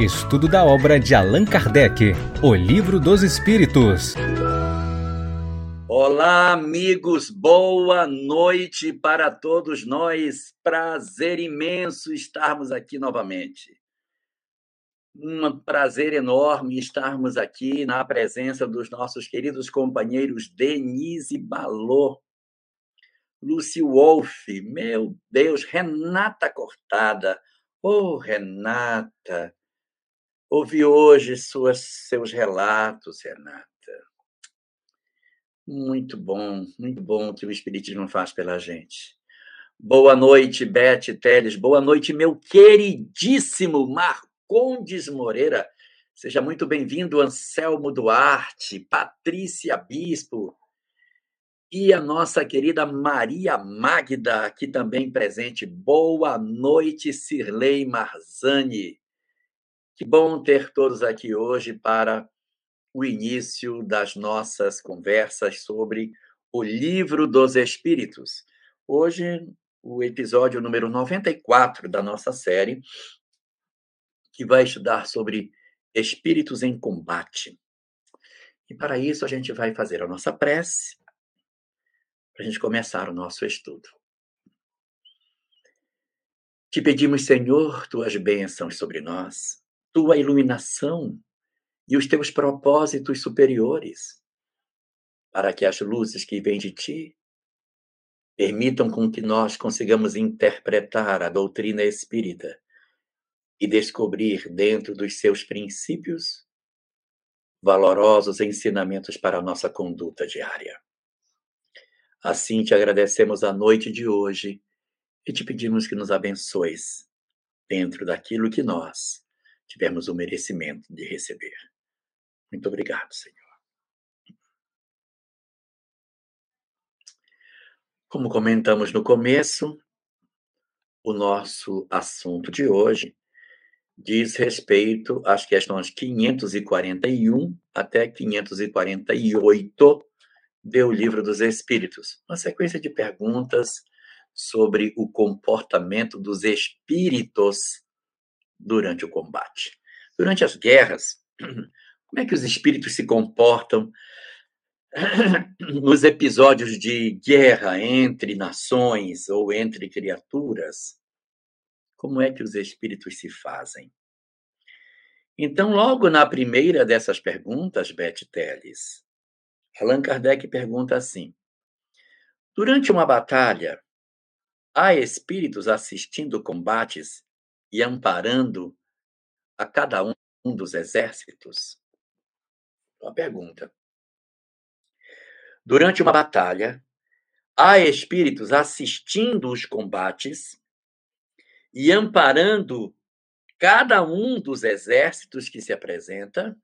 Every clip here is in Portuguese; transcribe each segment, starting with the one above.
Estudo da obra de Allan Kardec, O Livro dos Espíritos. Olá, amigos, boa noite para todos nós. Prazer imenso estarmos aqui novamente. Um prazer enorme estarmos aqui na presença dos nossos queridos companheiros Denise Balô, Lucy Wolf, meu Deus, Renata Cortada. Ô, oh, Renata, ouvi hoje suas, seus relatos, Renata. Muito bom, muito bom o que o Espiritismo faz pela gente. Boa noite, Beth Teles. Boa noite, meu queridíssimo Marcondes Moreira. Seja muito bem-vindo, Anselmo Duarte, Patrícia Bispo, e a nossa querida Maria Magda, aqui também presente. Boa noite, Cirlei Marzani. Que bom ter todos aqui hoje para o início das nossas conversas sobre o Livro dos Espíritos. Hoje, o episódio número 94 da nossa série, que vai estudar sobre espíritos em combate. E para isso, a gente vai fazer a nossa prece para a gente começar o nosso estudo. Te pedimos, Senhor, tuas bênçãos sobre nós, tua iluminação e os teus propósitos superiores, para que as luzes que vêm de ti permitam com que nós consigamos interpretar a doutrina espírita e descobrir dentro dos seus princípios valorosos ensinamentos para a nossa conduta diária. Assim te agradecemos a noite de hoje e te pedimos que nos abençoes dentro daquilo que nós tivemos o merecimento de receber. Muito obrigado, Senhor. Como comentamos no começo, o nosso assunto de hoje diz respeito às questões 541 até 548 do Livro dos Espíritos, uma sequência de perguntas sobre o comportamento dos espíritos durante o combate. Durante as guerras, como é que os espíritos se comportam nos episódios de guerra entre nações ou entre criaturas? Como é que os espíritos se fazem? Então, logo na primeira dessas perguntas, Beth Teles, Allan Kardec pergunta assim: Durante uma batalha, há espíritos assistindo combates e amparando a cada um dos exércitos? Uma pergunta. Durante uma batalha, há espíritos assistindo os combates e amparando cada um dos exércitos que se apresenta?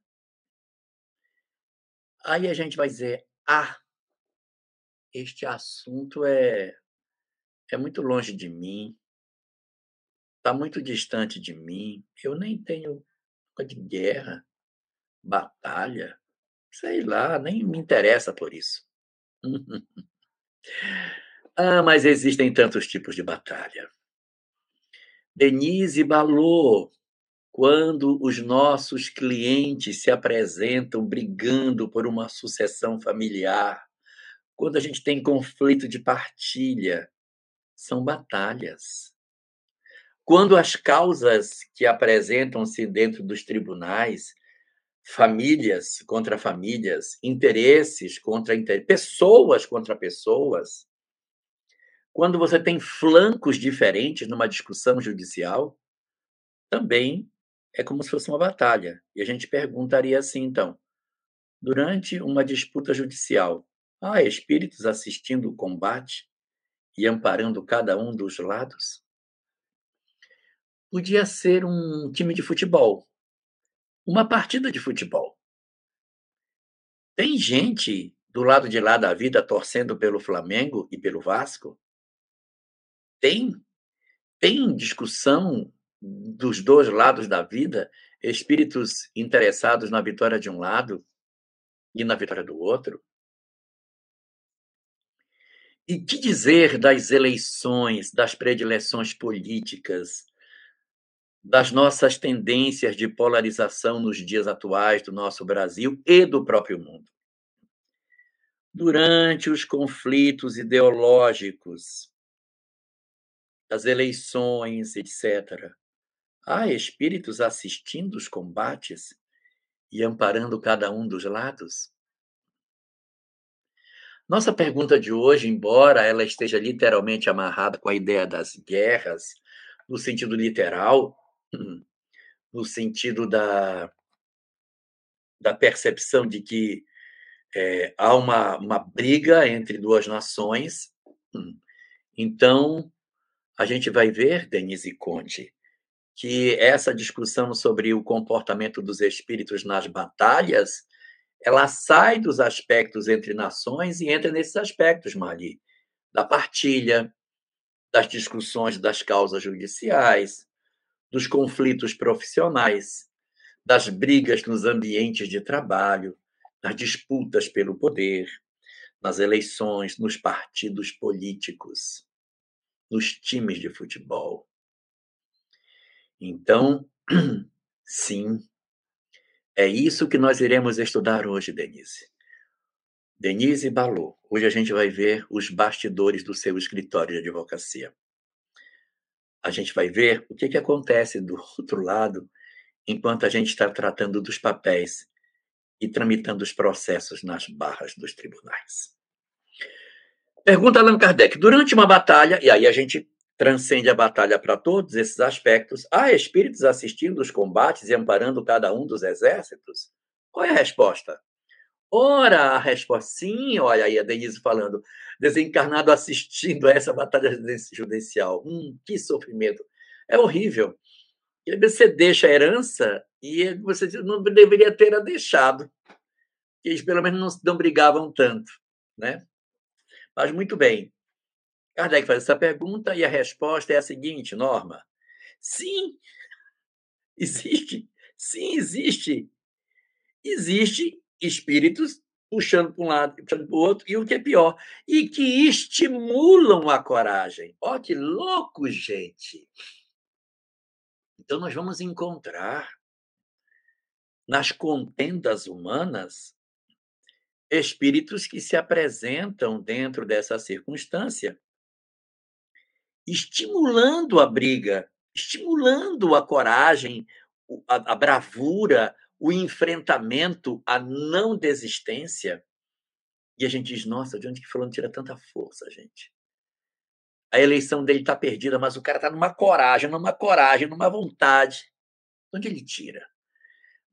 Aí a gente vai dizer: ah, este assunto é, é muito longe de mim, está muito distante de mim, eu nem tenho de guerra, batalha, sei lá, nem me interessa por isso. ah, mas existem tantos tipos de batalha. Denise Balot quando os nossos clientes se apresentam brigando por uma sucessão familiar, quando a gente tem conflito de partilha, são batalhas. Quando as causas que apresentam-se dentro dos tribunais, famílias contra famílias, interesses contra interesses, pessoas contra pessoas, quando você tem flancos diferentes numa discussão judicial, também é como se fosse uma batalha. E a gente perguntaria assim, então, durante uma disputa judicial, há espíritos assistindo o combate e amparando cada um dos lados? Podia ser um time de futebol, uma partida de futebol. Tem gente do lado de lá da vida torcendo pelo Flamengo e pelo Vasco? Tem. Tem discussão dos dois lados da vida, espíritos interessados na vitória de um lado e na vitória do outro? E que dizer das eleições, das predileções políticas, das nossas tendências de polarização nos dias atuais do nosso Brasil e do próprio mundo. Durante os conflitos ideológicos, as eleições, etc., há espíritos assistindo os combates e amparando cada um dos lados? Nossa pergunta de hoje, embora ela esteja literalmente amarrada com a ideia das guerras, no sentido literal, no sentido da, da percepção de que é, há uma, uma briga entre duas nações. Então, a gente vai ver, Denise Conte, que essa discussão sobre o comportamento dos espíritos nas batalhas, ela sai dos aspectos entre nações e entra nesses aspectos, Mali, da partilha, das discussões das causas judiciais, dos conflitos profissionais, das brigas nos ambientes de trabalho, nas disputas pelo poder, nas eleições, nos partidos políticos, nos times de futebol. Então, sim, é isso que nós iremos estudar hoje, Denise. Denise Balô. Hoje a gente vai ver os bastidores do seu escritório de advocacia a gente vai ver o que, que acontece do outro lado enquanto a gente está tratando dos papéis e tramitando os processos nas barras dos tribunais. Pergunta Allan Kardec: durante uma batalha, e aí a gente transcende a batalha para todos esses aspectos, há espíritos assistindo os combates e amparando cada um dos exércitos? Qual é a resposta? Ora, a resposta, sim, olha aí a Denise falando, desencarnado assistindo a essa batalha judicial. Hum, que sofrimento. É horrível. Você deixa a herança e você não deveria ter a deixado. Eles pelo menos não, não brigavam tanto, né? Mas muito bem. Kardec faz essa pergunta e a resposta é a seguinte, Norma. Sim, existe. Sim, existe. Existe espíritos puxando para um lado, puxando para o outro, e o que é pior, e que estimulam a coragem. Ó, que louco, gente! Então, nós vamos encontrar nas contendas humanas espíritos que se apresentam dentro dessa circunstância, estimulando a briga, estimulando a coragem, a, a bravura, o enfrentamento, a não desistência, e a gente diz, nossa, de onde que fulano tira tanta força, gente? A eleição dele está perdida, mas o cara está numa coragem, numa coragem, numa vontade. De onde ele tira?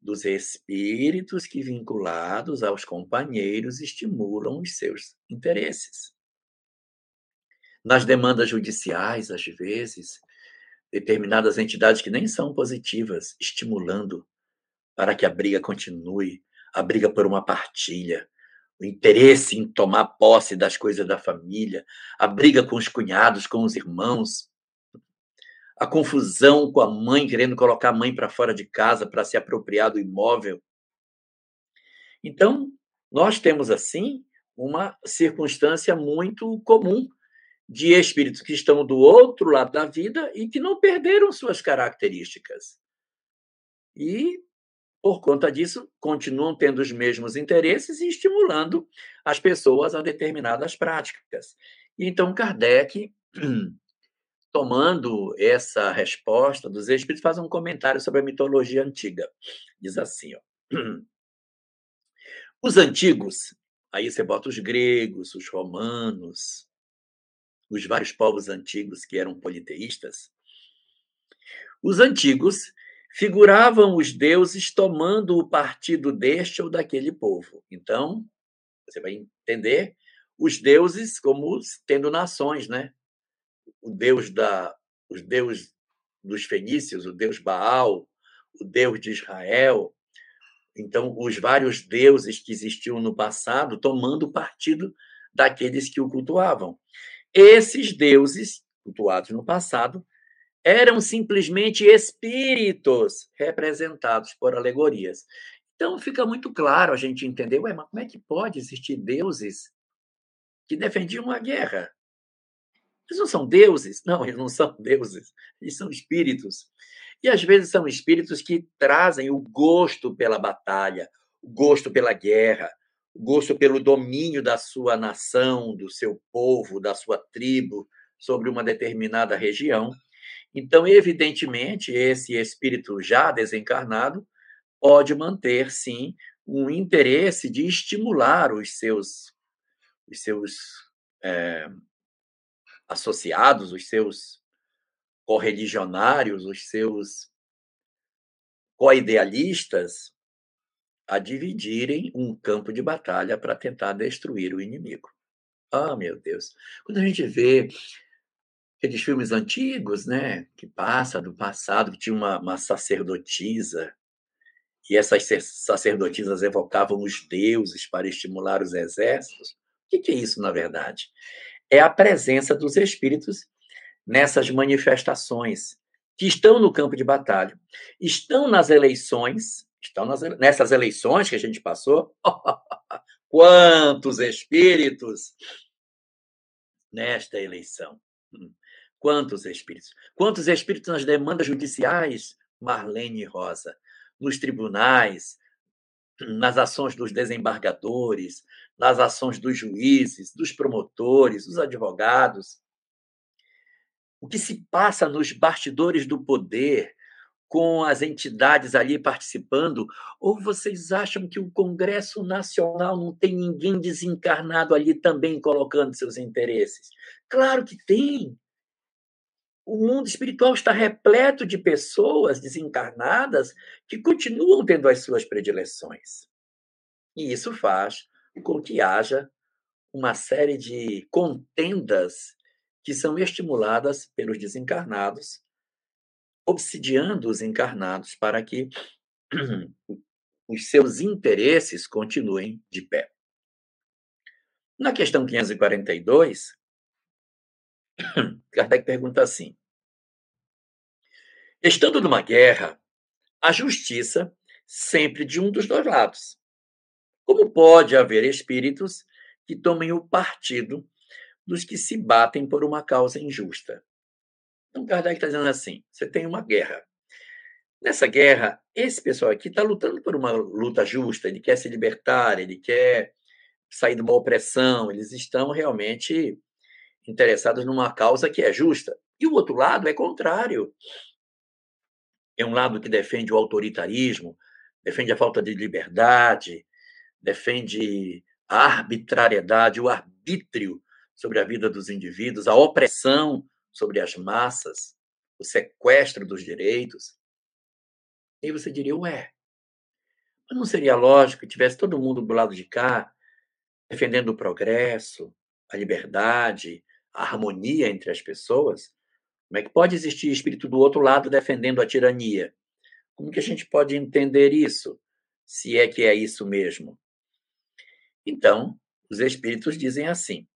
Dos espíritos que, vinculados aos companheiros, estimulam os seus interesses. Nas demandas judiciais, às vezes, determinadas entidades que nem são positivas, estimulando para que a briga continue, a briga por uma partilha, o interesse em tomar posse das coisas da família, a briga com os cunhados, com os irmãos, a confusão com a mãe querendo colocar a mãe para fora de casa para se apropriar do imóvel. Então, nós temos assim uma circunstância muito comum de espíritos que estão do outro lado da vida e que não perderam suas características. E por conta disso, continuam tendo os mesmos interesses e estimulando as pessoas a determinadas práticas. Então, Kardec, tomando essa resposta dos espíritos, faz um comentário sobre a mitologia antiga. Diz assim: ó, os antigos, aí você bota os gregos, os romanos, os vários povos antigos que eram politeístas, os antigos figuravam os deuses tomando o partido deste ou daquele povo. Então, você vai entender os deuses como tendo nações, né? O deus da os deuses dos fenícios, o deus Baal, o deus de Israel. Então, os vários deuses que existiam no passado tomando partido daqueles que o cultuavam. Esses deuses cultuados no passado eram simplesmente espíritos representados por alegorias. Então fica muito claro a gente entender, ué, mas como é que pode existir deuses que defendiam a guerra? Eles não são deuses? Não, eles não são deuses, eles são espíritos. E às vezes são espíritos que trazem o gosto pela batalha, o gosto pela guerra, o gosto pelo domínio da sua nação, do seu povo, da sua tribo sobre uma determinada região. Então, evidentemente, esse espírito já desencarnado pode manter, sim, um interesse de estimular os seus, os seus é, associados, os seus correligionários, os seus coidealistas a dividirem um campo de batalha para tentar destruir o inimigo. Ah, meu Deus. Quando a gente vê aqueles filmes antigos, né, que passa do passado, que tinha uma, uma sacerdotisa, e essas sacerdotisas evocavam os deuses para estimular os exércitos. O que é isso, na verdade? É a presença dos espíritos nessas manifestações que estão no campo de batalha, estão nas eleições, estão nas, nessas eleições que a gente passou. Quantos espíritos nesta eleição? Quantos espíritos? Quantos espíritos nas demandas judiciais, Marlene Rosa? Nos tribunais, nas ações dos desembargadores, nas ações dos juízes, dos promotores, dos advogados, o que se passa nos bastidores do poder, com as entidades ali participando, ou vocês acham que o Congresso Nacional não tem ninguém desencarnado ali também colocando seus interesses? Claro que tem. O mundo espiritual está repleto de pessoas desencarnadas que continuam tendo as suas predileções. E isso faz com que haja uma série de contendas que são estimuladas pelos desencarnados, obsidiando os encarnados para que os seus interesses continuem de pé. Na questão 542, Kardec pergunta assim: Estando numa guerra, a justiça sempre de um dos dois lados. Como pode haver espíritos que tomem o partido dos que se batem por uma causa injusta. Então, Kardec está dizendo assim: você tem uma guerra. Nessa guerra, esse pessoal aqui está lutando por uma luta justa, ele quer se libertar, ele quer sair de uma opressão, eles estão realmente interessados numa causa que é justa. E o outro lado é contrário. É um lado que defende o autoritarismo, defende a falta de liberdade, defende a arbitrariedade, o arbítrio sobre a vida dos indivíduos, a opressão sobre as massas, o sequestro dos direitos. E você diria, ué, mas não seria lógico que tivesse todo mundo do lado de cá, defendendo o progresso, a liberdade, harmonia entre as pessoas? Como é que pode existir espírito do outro lado defendendo a tirania? Como que a gente pode entender isso, se é que é isso mesmo? Então, os espíritos dizem assim: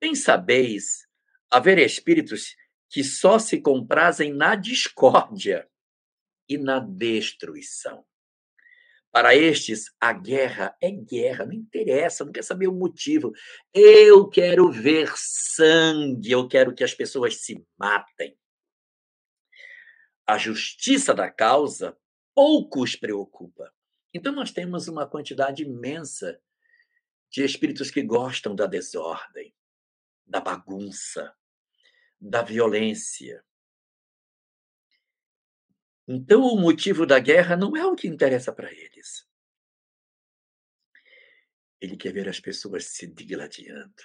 Bem sabeis haver espíritos que só se comprazem na discórdia e na destruição. Para estes, a guerra é guerra, não interessa, não quer saber o motivo. Eu quero ver sangue, eu quero que as pessoas se matem. A justiça da causa pouco os preocupa. Então, nós temos uma quantidade imensa de espíritos que gostam da desordem, da bagunça, da violência. Então, o motivo da guerra não é o que interessa para eles. Ele quer ver as pessoas se digladiando,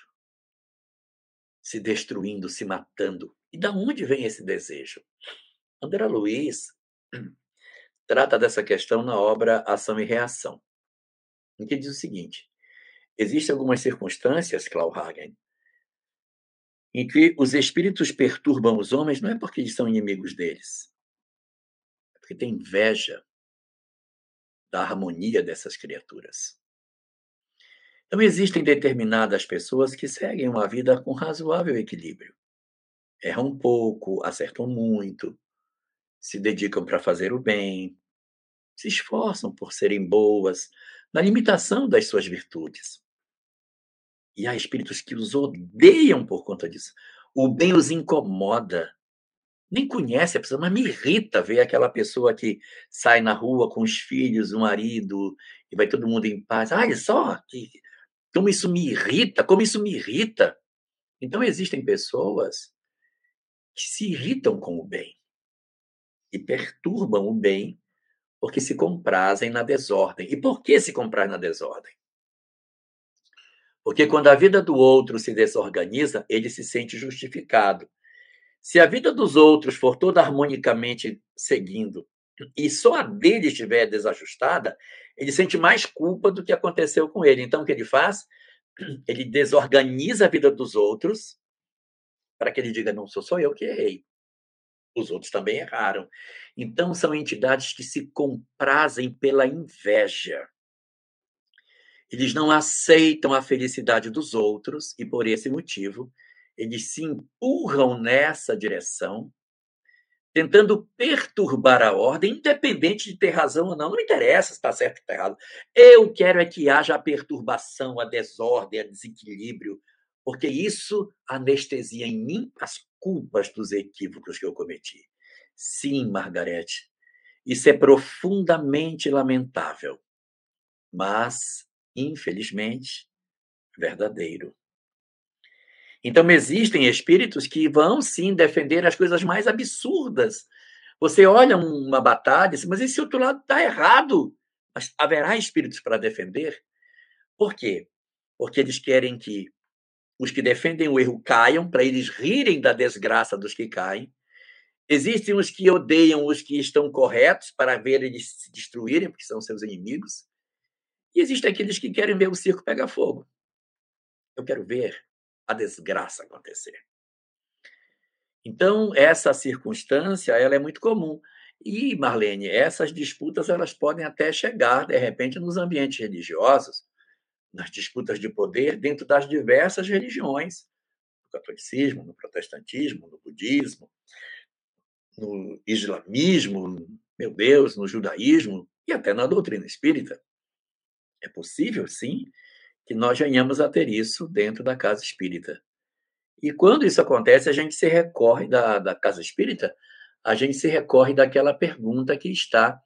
se destruindo, se matando. E da onde vem esse desejo? André Luiz trata dessa questão na obra Ação e Reação, em que diz o seguinte: existem algumas circunstâncias, Klaus Hagen, em que os espíritos perturbam os homens não é porque eles são inimigos deles, porque tem inveja da harmonia dessas criaturas. Então, existem determinadas pessoas que seguem uma vida com razoável equilíbrio. Erram pouco, acertam muito, se dedicam para fazer o bem, se esforçam por serem boas, na limitação das suas virtudes. E há espíritos que os odeiam por conta disso. O bem os incomoda. Nem conhece a pessoa, mas me irrita ver aquela pessoa que sai na rua com os filhos, o marido, e vai todo mundo em paz. Olha só, que, como isso me irrita, como isso me irrita. Então, existem pessoas que se irritam com o bem e perturbam o bem porque se comprazem na desordem. E por que se comprar na desordem? Porque quando a vida do outro se desorganiza, ele se sente justificado. Se a vida dos outros for toda harmonicamente seguindo e só a dele estiver desajustada, ele sente mais culpa do que aconteceu com ele. Então, o que ele faz? Ele desorganiza a vida dos outros para que ele diga: não sou só eu que errei. Os outros também erraram. Então, são entidades que se comprazem pela inveja. Eles não aceitam a felicidade dos outros e, por esse motivo, eles se empurram nessa direção, tentando perturbar a ordem, independente de ter razão ou não. Não interessa se está certo ou está errado. Eu quero é que haja a perturbação, a desordem, o desequilíbrio, porque isso anestesia em mim as culpas dos equívocos que eu cometi. Sim, Margarete, isso é profundamente lamentável, mas, infelizmente, verdadeiro. Então, existem espíritos que vão sim defender as coisas mais absurdas. Você olha uma batalha, mas esse outro lado está errado. Mas haverá espíritos para defender? Por quê? Porque eles querem que os que defendem o erro caiam, para eles rirem da desgraça dos que caem. Existem os que odeiam os que estão corretos, para ver eles se destruírem, porque são seus inimigos. E existem aqueles que querem ver o circo pegar fogo. Eu quero ver a desgraça acontecer. Então, essa circunstância ela é muito comum. E, Marlene, essas disputas elas podem até chegar, de repente, nos ambientes religiosos, nas disputas de poder dentro das diversas religiões, no catolicismo, no protestantismo, no budismo, no islamismo, meu Deus, no judaísmo e até na doutrina espírita. É possível, sim, que nós venhamos a ter isso dentro da casa espírita. E quando isso acontece, a gente se recorre da, da casa espírita, a gente se recorre daquela pergunta que está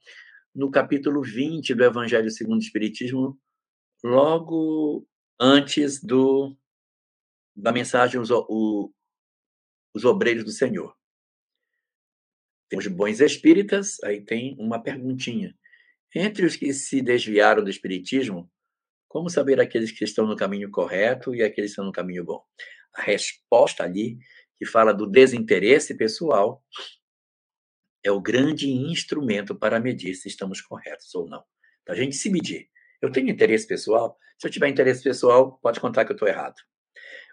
no capítulo 20 do Evangelho segundo o Espiritismo, logo antes do da mensagem os, o, os obreiros do Senhor. Tem os bons espíritas, aí tem uma perguntinha. Entre os que se desviaram do espiritismo, como saber aqueles que estão no caminho correto e aqueles que estão no caminho bom? A resposta ali, que fala do desinteresse pessoal, é o grande instrumento para medir se estamos corretos ou não. Para a gente se medir. Eu tenho interesse pessoal? Se eu tiver interesse pessoal, pode contar que eu estou errado.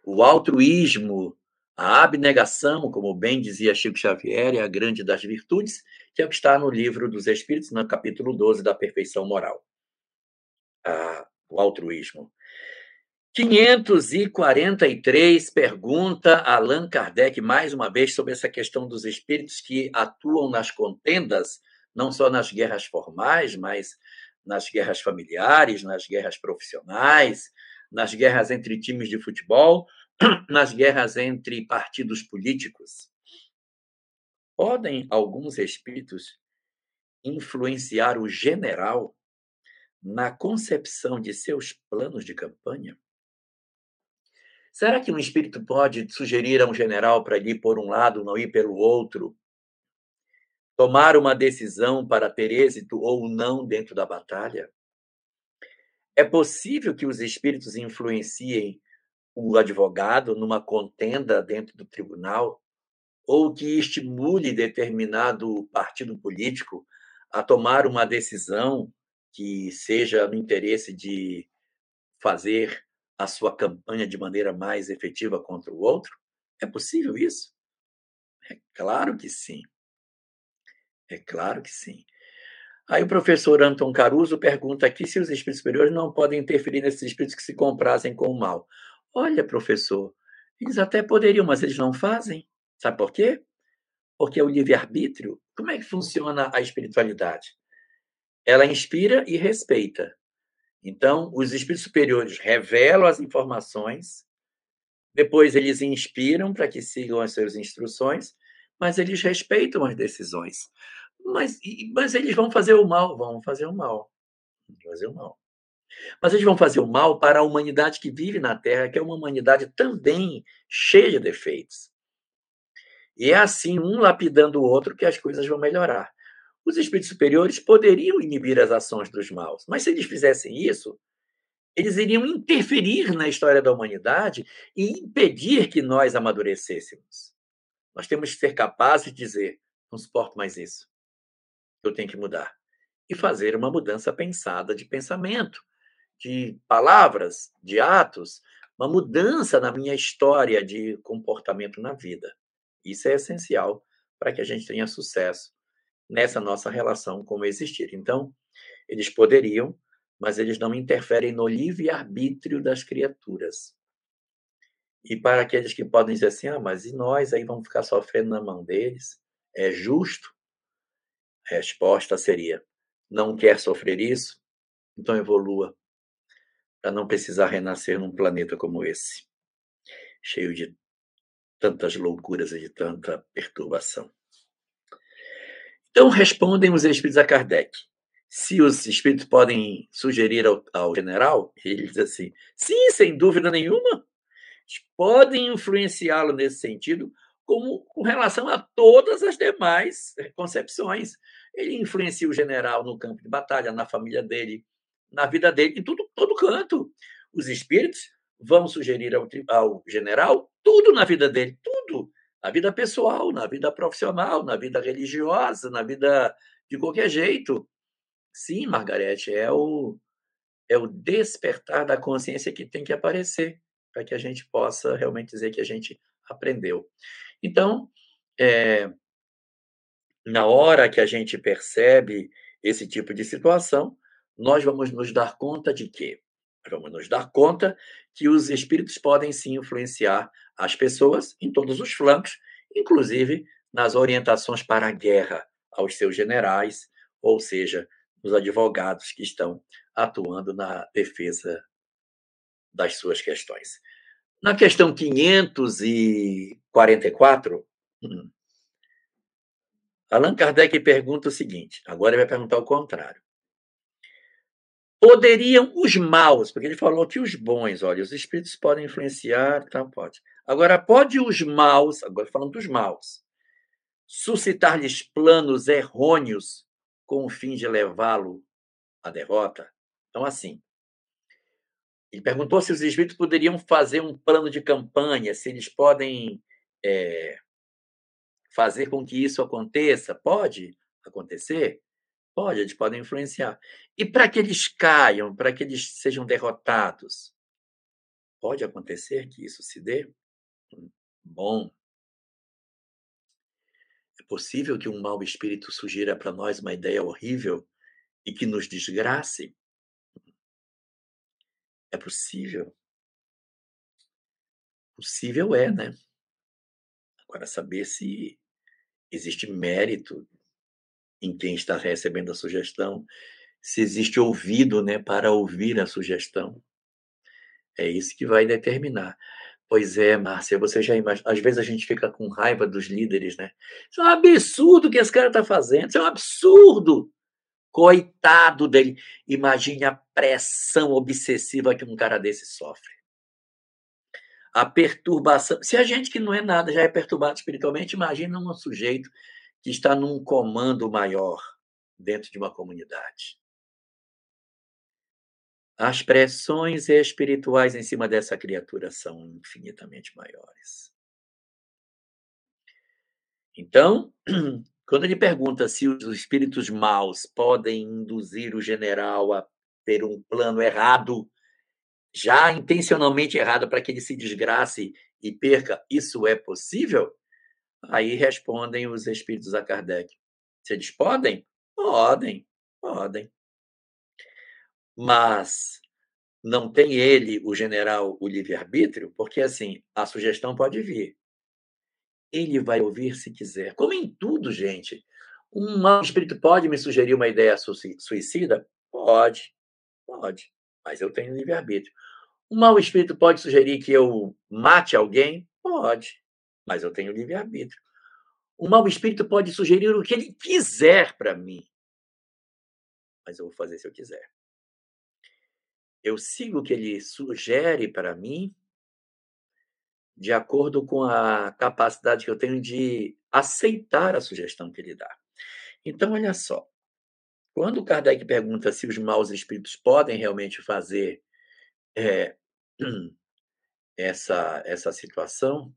O altruísmo, a abnegação, como bem dizia Chico Xavier, é a grande das virtudes, que é o que está no livro dos Espíritos, no capítulo 12 da perfeição moral. Ah, o altruísmo. 543 pergunta Allan Kardec mais uma vez sobre essa questão dos espíritos que atuam nas contendas, não só nas guerras formais, mas nas guerras familiares, nas guerras profissionais, nas guerras entre times de futebol, nas guerras entre partidos políticos. Podem alguns espíritos influenciar o general na concepção de seus planos de campanha? Será que um espírito pode sugerir a um general para ir por um lado, não ir pelo outro? Tomar uma decisão para ter êxito ou não dentro da batalha? É possível que os espíritos influenciem o advogado numa contenda dentro do tribunal ou que estimule determinado partido político a tomar uma decisão que seja no interesse de fazer a sua campanha de maneira mais efetiva contra o outro? É possível isso? É claro que sim. É claro que sim. Aí o professor Anton Caruso pergunta aqui se os espíritos superiores não podem interferir nesses espíritos que se comprazem com o mal. Olha, professor, eles até poderiam, mas eles não fazem. Sabe por quê? Porque é o livre-arbítrio. Como é que funciona a espiritualidade? Ela inspira e respeita. Então, os espíritos superiores revelam as informações, depois eles inspiram para que sigam as suas instruções, mas eles respeitam as decisões. Mas, mas eles vão fazer o mal, vão fazer o mal. Vão fazer o mal. Mas eles vão fazer o mal para a humanidade que vive na Terra, que é uma humanidade também cheia de defeitos. E é assim, um lapidando o outro, que as coisas vão melhorar. Os espíritos superiores poderiam inibir as ações dos maus, mas se eles fizessem isso, eles iriam interferir na história da humanidade e impedir que nós amadurecêssemos. Nós temos que ser capazes de dizer: não suporto mais isso, eu tenho que mudar. E fazer uma mudança pensada de pensamento, de palavras, de atos, uma mudança na minha história de comportamento na vida. Isso é essencial para que a gente tenha sucesso nessa nossa relação como existir. Então, eles poderiam, mas eles não interferem no livre-arbítrio das criaturas. E para aqueles que podem dizer assim, ah, mas e nós aí vamos ficar sofrendo na mão deles? É justo? A resposta seria: não quer sofrer isso? Então evolua para não precisar renascer num planeta como esse, cheio de tantas loucuras e de tanta perturbação. Então respondem os espíritos a Kardec. Se os espíritos podem sugerir ao, ao general, ele diz assim: sim, sem dúvida nenhuma, podem influenciá-lo nesse sentido, como com relação a todas as demais concepções. Ele influencia o general no campo de batalha, na família dele, na vida dele, em tudo, todo canto. Os espíritos vão sugerir ao, ao general tudo na vida dele, tudo na vida pessoal, na vida profissional, na vida religiosa, na vida de qualquer jeito. Sim, Margarete, é o, é o despertar da consciência que tem que aparecer para que a gente possa realmente dizer que a gente aprendeu. Então, é, na hora que a gente percebe esse tipo de situação, nós vamos nos dar conta de quê? vamos nos dar conta que os espíritos podem sim influenciar as pessoas em todos os flancos, inclusive nas orientações para a guerra aos seus generais, ou seja, os advogados que estão atuando na defesa das suas questões. Na questão 544, hum, Allan Kardec pergunta o seguinte: agora ele vai perguntar o contrário. Poderiam os maus, porque ele falou que os bons, olha, os espíritos podem influenciar, tá, pode. Agora, pode os maus, agora falando dos maus, suscitar-lhes planos errôneos com o fim de levá-lo à derrota? Então, assim, ele perguntou se os espíritos poderiam fazer um plano de campanha, se eles podem é, fazer com que isso aconteça. Pode acontecer? Pode, eles podem influenciar. E para que eles caiam, para que eles sejam derrotados? Pode acontecer que isso se dê? Bom. É possível que um mau espírito sugira para nós uma ideia horrível e que nos desgrace? É possível. Possível é, né? Agora, saber se existe mérito em quem está recebendo a sugestão, se existe ouvido né, para ouvir a sugestão. É isso que vai determinar. Pois é, Márcia, você já imagina. Às vezes a gente fica com raiva dos líderes, né? Isso é um absurdo que esse cara está fazendo, isso é um absurdo. Coitado dele. Imagine a pressão obsessiva que um cara desse sofre. A perturbação. Se a gente que não é nada já é perturbado espiritualmente, imagina um sujeito que está num comando maior dentro de uma comunidade. As pressões espirituais em cima dessa criatura são infinitamente maiores. Então, quando ele pergunta se os espíritos maus podem induzir o general a ter um plano errado, já intencionalmente errado, para que ele se desgrace e perca, isso é possível? Aí respondem os espíritos a Kardec. Eles podem? Podem, podem. Mas não tem ele, o general, o livre-arbítrio, porque assim, a sugestão pode vir. Ele vai ouvir se quiser. Como em tudo, gente. Um mau espírito pode me sugerir uma ideia suicida? Pode, pode. Mas eu tenho livre-arbítrio. Um mau espírito pode sugerir que eu mate alguém? Pode mas eu tenho livre-arbítrio. O mau espírito pode sugerir o que ele quiser para mim. Mas eu vou fazer se eu quiser. Eu sigo o que ele sugere para mim de acordo com a capacidade que eu tenho de aceitar a sugestão que ele dá. Então, olha só. Quando Kardec pergunta se os maus espíritos podem realmente fazer é, essa, essa situação,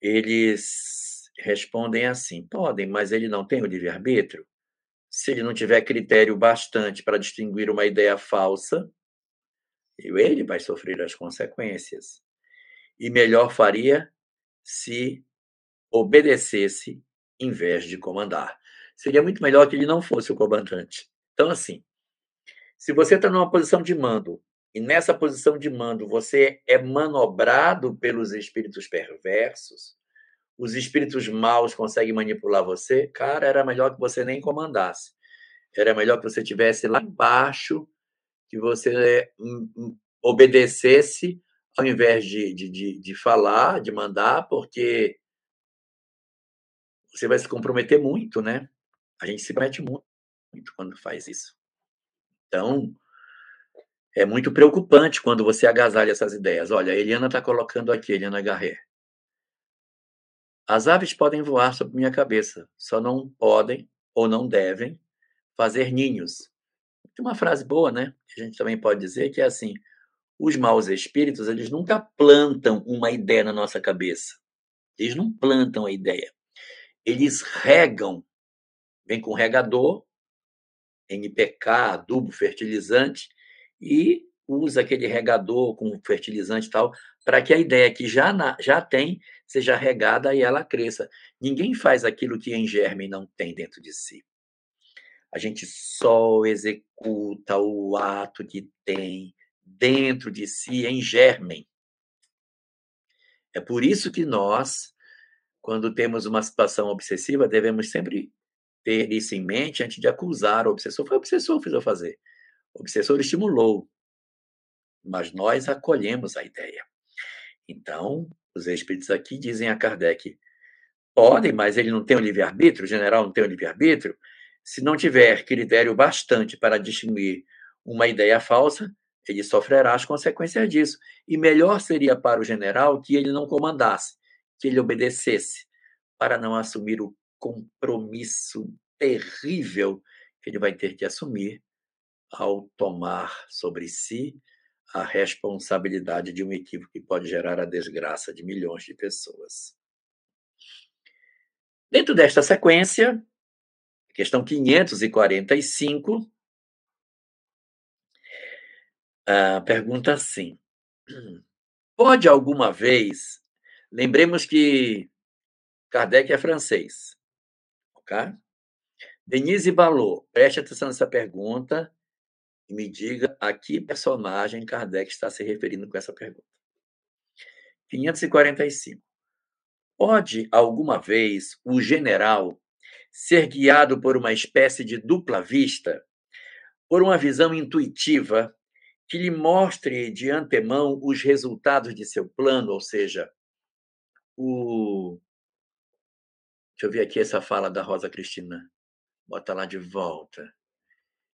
eles respondem assim: podem, mas ele não tem o livre-arbítrio. Se ele não tiver critério bastante para distinguir uma ideia falsa, ele vai sofrer as consequências. E melhor faria se obedecesse em vez de comandar. Seria muito melhor que ele não fosse o comandante. Então, assim, se você está numa posição de mando e nessa posição de mando você é manobrado pelos espíritos perversos, os espíritos maus conseguem manipular você, cara, era melhor que você nem comandasse. Era melhor que você tivesse lá embaixo, que você hum, hum, obedecesse ao invés de, de, de, de falar, de mandar, porque você vai se comprometer muito, né? A gente se mete muito, muito quando faz isso. Então, é muito preocupante quando você agasalha essas ideias. Olha, a Eliana está colocando aqui, Eliana Garré. As aves podem voar sobre minha cabeça, só não podem ou não devem fazer ninhos. Uma frase boa, né? A gente também pode dizer que é assim: os maus espíritos, eles nunca plantam uma ideia na nossa cabeça. Eles não plantam a ideia. Eles regam. Vem com regador, NPK, adubo, fertilizante, e usa aquele regador com fertilizante e tal, para que a ideia que já, na, já tem seja regada e ela cresça. Ninguém faz aquilo que em germe não tem dentro de si. A gente só executa o ato que tem dentro de si em germe. É por isso que nós, quando temos uma situação obsessiva, devemos sempre ter isso em mente antes de acusar o obsessor. Foi o obsessor que fez eu fazer. O obsessor estimulou, mas nós acolhemos a ideia. Então, os espíritos aqui dizem a Kardec: podem, mas ele não tem o livre-arbítrio, o general não tem o livre-arbítrio. Se não tiver critério bastante para distinguir uma ideia falsa, ele sofrerá as consequências disso. E melhor seria para o general que ele não comandasse, que ele obedecesse, para não assumir o compromisso terrível que ele vai ter que assumir ao tomar sobre si a responsabilidade de um equívoco que pode gerar a desgraça de milhões de pessoas. Dentro desta sequência, questão 545, a pergunta assim: pode alguma vez, lembremos que Kardec é francês, ok? Denise Balot, preste atenção nessa pergunta e me diga a que personagem Kardec está se referindo com essa pergunta. 545. Pode alguma vez o general ser guiado por uma espécie de dupla vista, por uma visão intuitiva que lhe mostre de antemão os resultados de seu plano, ou seja, o. Deixa eu ver aqui essa fala da Rosa Cristina. Bota lá de volta.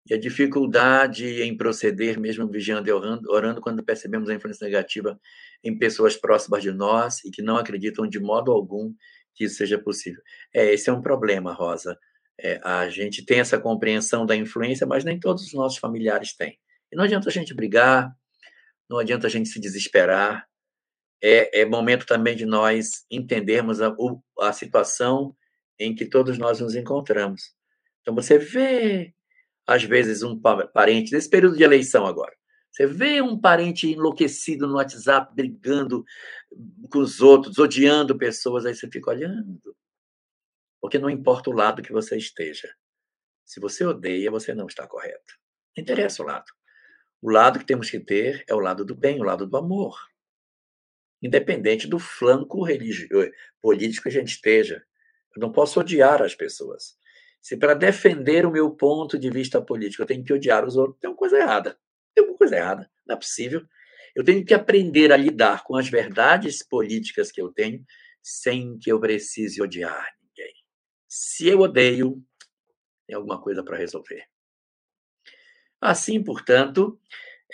E a dificuldade em proceder, mesmo vigiando e orando, orando, quando percebemos a influência negativa em pessoas próximas de nós e que não acreditam de modo algum que isso seja possível. É, esse é um problema, Rosa. É, a gente tem essa compreensão da influência, mas nem todos os nossos familiares têm. E não adianta a gente brigar, não adianta a gente se desesperar. É, é momento também de nós entendermos a, a situação em que todos nós nos encontramos. Então, você vê às vezes, um parente, nesse período de eleição agora, você vê um parente enlouquecido no WhatsApp, brigando com os outros, odiando pessoas, aí você fica olhando. Porque não importa o lado que você esteja. Se você odeia, você não está correto. Não interessa o lado. O lado que temos que ter é o lado do bem, o lado do amor. Independente do flanco religioso, político que a gente esteja. Eu não posso odiar as pessoas. Se para defender o meu ponto de vista político eu tenho que odiar os outros, tem uma coisa errada. Tem uma coisa errada. Não é possível. Eu tenho que aprender a lidar com as verdades políticas que eu tenho sem que eu precise odiar ninguém. Se eu odeio, tem alguma coisa para resolver. Assim, portanto,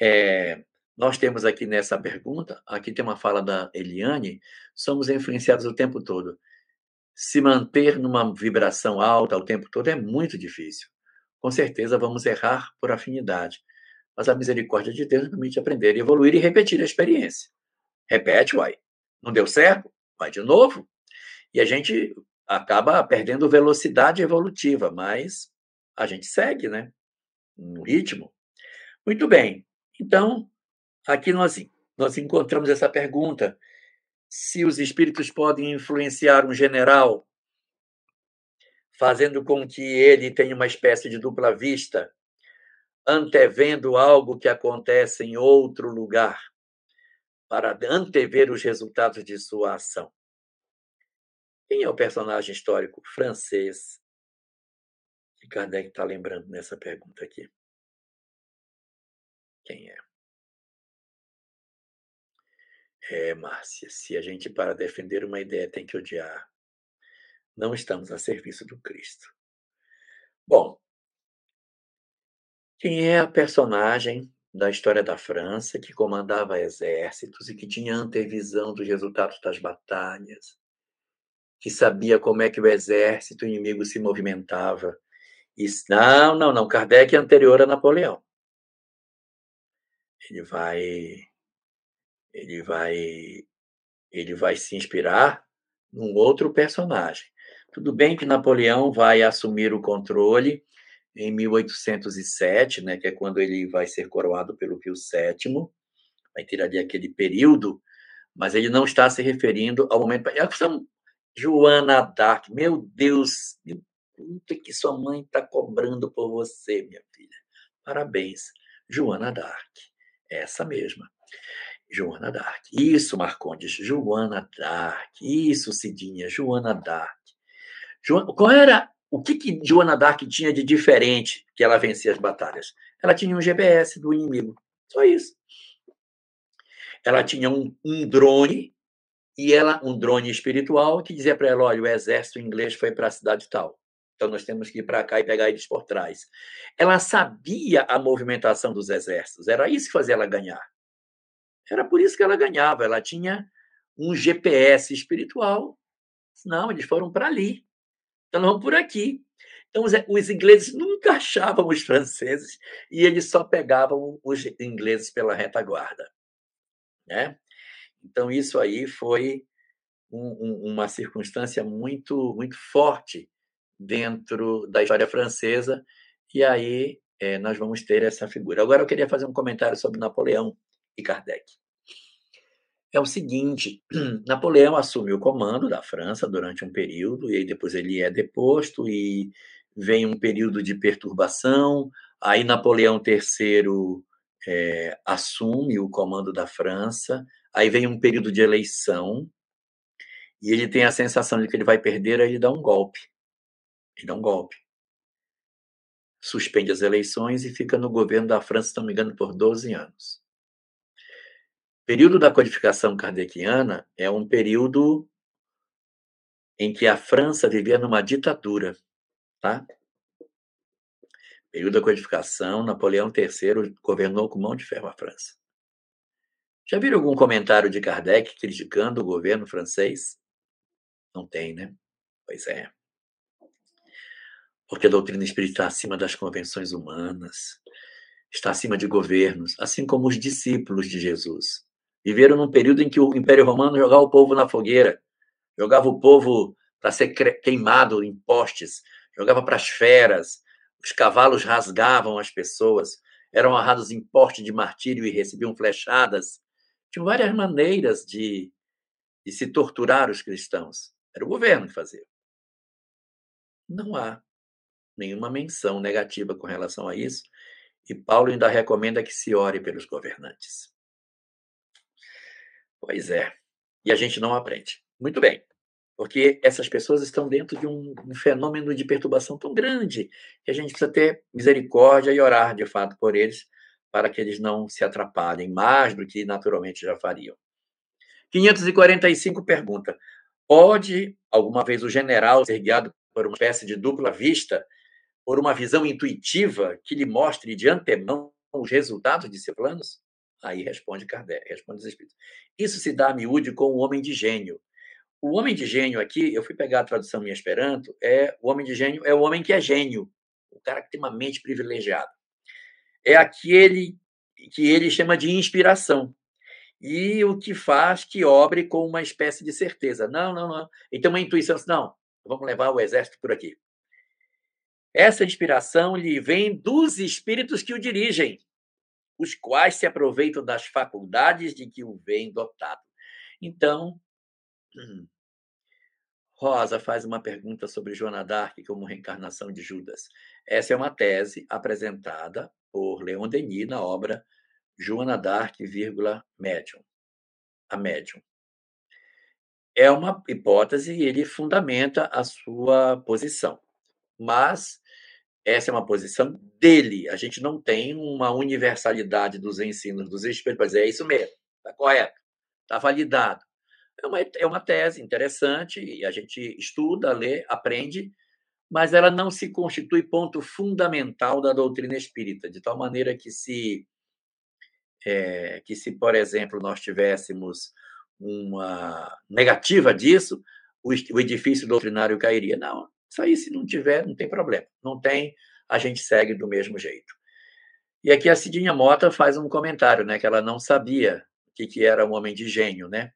é, nós temos aqui nessa pergunta, aqui tem uma fala da Eliane, somos influenciados o tempo todo. Se manter numa vibração alta o tempo todo é muito difícil. Com certeza vamos errar por afinidade. Mas a misericórdia de Deus permite aprender, evoluir e repetir a experiência. Repete, uai. Não deu certo? Vai de novo. E a gente acaba perdendo velocidade evolutiva, mas a gente segue, né? No ritmo. Muito bem. Então, aqui nós, nós encontramos essa pergunta: se os espíritos podem influenciar um general, fazendo com que ele tenha uma espécie de dupla vista, antevendo algo que acontece em outro lugar para antever os resultados de sua ação. Quem é o personagem histórico francês que Kardec está lembrando nessa pergunta aqui? Quem é? É, Márcia, se a gente para defender uma ideia tem que odiar, não estamos a serviço do Cristo. Bom, quem é a personagem da história da França, que comandava exércitos e que tinha antevisão dos resultados das batalhas, que sabia como é que o exército inimigo se movimentava. E, não, não, não. Kardec é anterior a Napoleão. Ele vai, ele vai, ele vai se inspirar num outro personagem. Tudo bem que Napoleão vai assumir o controle em 1807, né, que é quando ele vai ser coroado pelo Pio VII, vai ter ali aquele período, mas ele não está se referindo ao momento. São Joana Dark, meu Deus, quanto que sua mãe está cobrando por você, minha filha. Parabéns, Joana Dark, essa mesma. Joana Dark. Isso, Marcondes, Joana Dark. Isso, Cidinha, Joana Dark. Qual era o que, que Joana Dark tinha de diferente que ela vencia as batalhas? Ela tinha um GPS do inimigo. Só isso. Ela tinha um, um drone e ela um drone espiritual que dizia para ela, olha, o exército inglês foi para a cidade tal. Então nós temos que ir para cá e pegar eles por trás. Ela sabia a movimentação dos exércitos. Era isso que fazia ela ganhar. Era por isso que ela ganhava. Ela tinha um GPS espiritual. Não, eles foram para ali. Então, vamos por aqui. Então, os, os, ingleses nunca achavam os franceses e eles só pegavam os ingleses pela retaguarda. Né? Então, isso aí foi um, um, uma circunstância muito, muito forte dentro da história francesa, e aí é, nós vamos ter essa figura. Agora, eu queria fazer um comentário sobre Napoleão e Kardec é o seguinte: Napoleão assume o comando da França durante um período, e aí depois ele é deposto, e vem um período de perturbação. Aí Napoleão III é, assume o comando da França, aí vem um período de eleição, e ele tem a sensação de que ele vai perder, aí ele dá um golpe. Ele dá um golpe. Suspende as eleições e fica no governo da França, se não me engano, por 12 anos período da codificação kardeciana é um período em que a França vivia numa ditadura, tá? Período da codificação, Napoleão III governou com mão de ferro a França. Já viram algum comentário de Kardec criticando o governo francês? Não tem, né? Pois é. Porque a doutrina espírita está acima das convenções humanas, está acima de governos, assim como os discípulos de Jesus. Viveram num período em que o Império Romano jogava o povo na fogueira, jogava o povo para ser queimado em postes, jogava para as feras, os cavalos rasgavam as pessoas, eram amarrados em poste de martírio e recebiam flechadas. Tinham várias maneiras de, de se torturar os cristãos. Era o governo que fazia. Não há nenhuma menção negativa com relação a isso, e Paulo ainda recomenda que se ore pelos governantes. Pois é. E a gente não aprende. Muito bem. Porque essas pessoas estão dentro de um, um, fenômeno de perturbação tão grande que a gente precisa ter misericórdia e orar, de fato, por eles, para que eles não se atrapalhem mais do que naturalmente já fariam. 545 pergunta: Pode, alguma vez, o general ser guiado por uma espécie de dupla vista, por uma visão intuitiva que lhe mostre de antemão os resultados de seus planos? Aí responde Kardec, responde os espíritos. Isso se dá a miúde com o homem de gênio. O homem de gênio aqui, eu fui pegar a tradução em Esperanto, é o homem de gênio é o homem que é gênio, o cara que tem uma mente privilegiada. É aquele que ele chama de inspiração. E o que faz que obre com uma espécie de certeza. Não, não, não. Então, uma intuição, assim, não, vamos levar o exército por aqui. Essa inspiração lhe vem dos espíritos que o dirigem, os quais se aproveitam das faculdades de que o vem dotado. Então, hum, Rosa faz uma pergunta sobre Joana d'Arc como reencarnação de Judas. Essa é uma tese apresentada por Leon Denis na obra Joana d'Arc, médium. A médium. É uma hipótese e ele fundamenta a sua posição. Mas essa é uma posição dele. A gente não tem uma universalidade dos ensinos dos espíritos para dizer é isso mesmo, está correto, está validado. É uma, é uma tese interessante e a gente estuda, lê, aprende, mas ela não se constitui ponto fundamental da doutrina espírita, de tal maneira que se é, que se, por exemplo, nós tivéssemos uma negativa disso, o, edifício doutrinário cairia. Não, isso aí, se não tiver, não tem problema. Não tem, a gente segue do mesmo jeito. E aqui a Cidinha Mota faz um comentário, né, que ela não sabia o que, que era um homem de gênio, né?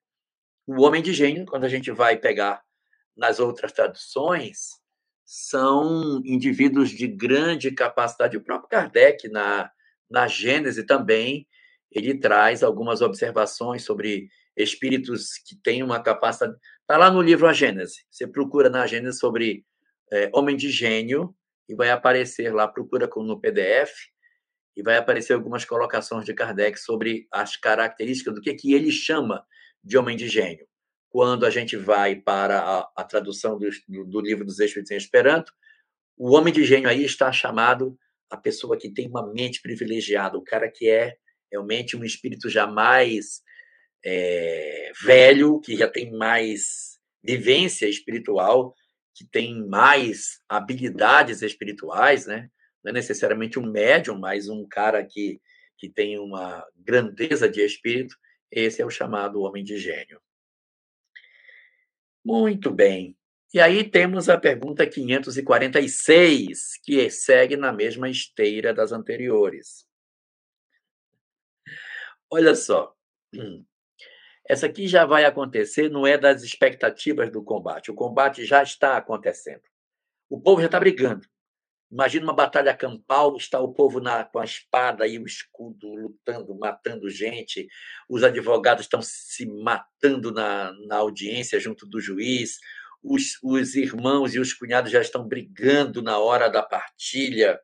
O homem de gênio, quando a gente vai pegar nas outras traduções, são indivíduos de grande capacidade. O próprio Kardec, na, na Gênese também, ele traz algumas observações sobre espíritos que têm uma capacidade. Está lá no livro A Gênese. Você procura na Gênese sobre é, homem de gênio e vai aparecer lá, procura no PDF, e vai aparecer algumas colocações de Kardec sobre as características do que, que ele chama de homem de gênio. Quando a gente vai para a, a tradução do, do, livro dos Espíritos em Esperanto, o homem de gênio aí está chamado a pessoa que tem uma mente privilegiada, o cara que é realmente um espírito jamais é, velho, que já tem mais vivência espiritual, que tem mais habilidades espirituais, né? Não é necessariamente um médium, mas um cara que, que tem uma grandeza de espírito. Esse é o chamado homem de gênio. Muito bem. E aí temos a pergunta 546, que segue na mesma esteira das anteriores. Olha só. Essa aqui já vai acontecer, não é das expectativas do combate. O combate já está acontecendo. O povo já está brigando. Imagina uma batalha campal, está o povo na, com a espada e o escudo lutando, matando gente. Os advogados estão se matando na, na audiência junto do juiz. Os, os irmãos e os cunhados já estão brigando na hora da partilha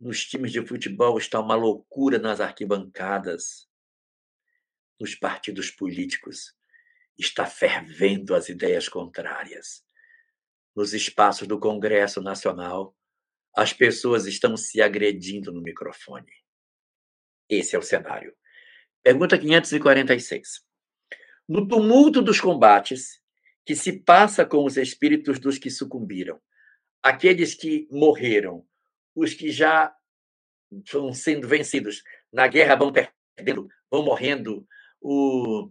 nos times de futebol está uma loucura nas arquibancadas. Nos partidos políticos está fervendo as ideias contrárias. Nos espaços do Congresso Nacional, as pessoas estão se agredindo no microfone. Esse é o cenário. Pergunta 546. No tumulto dos combates, que se passa com os espíritos dos que sucumbiram, aqueles que morreram os que já vão sendo vencidos na guerra vão perdendo, vão morrendo, o,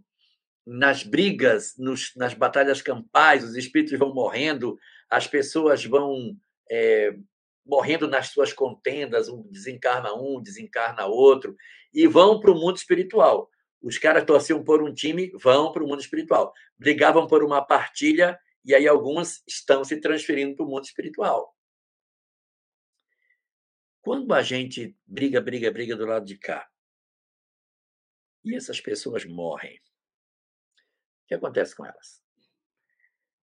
nas brigas, nos, nas batalhas campais, os espíritos vão morrendo, as pessoas vão é, morrendo nas suas contendas, um desencarna um, desencarna outro, e vão para o mundo espiritual. Os caras torciam por um time, vão para o mundo espiritual. Brigavam por uma partilha, e aí alguns estão se transferindo para o mundo espiritual. Quando a gente briga, briga, briga do lado de cá, e essas pessoas morrem, o que acontece com elas?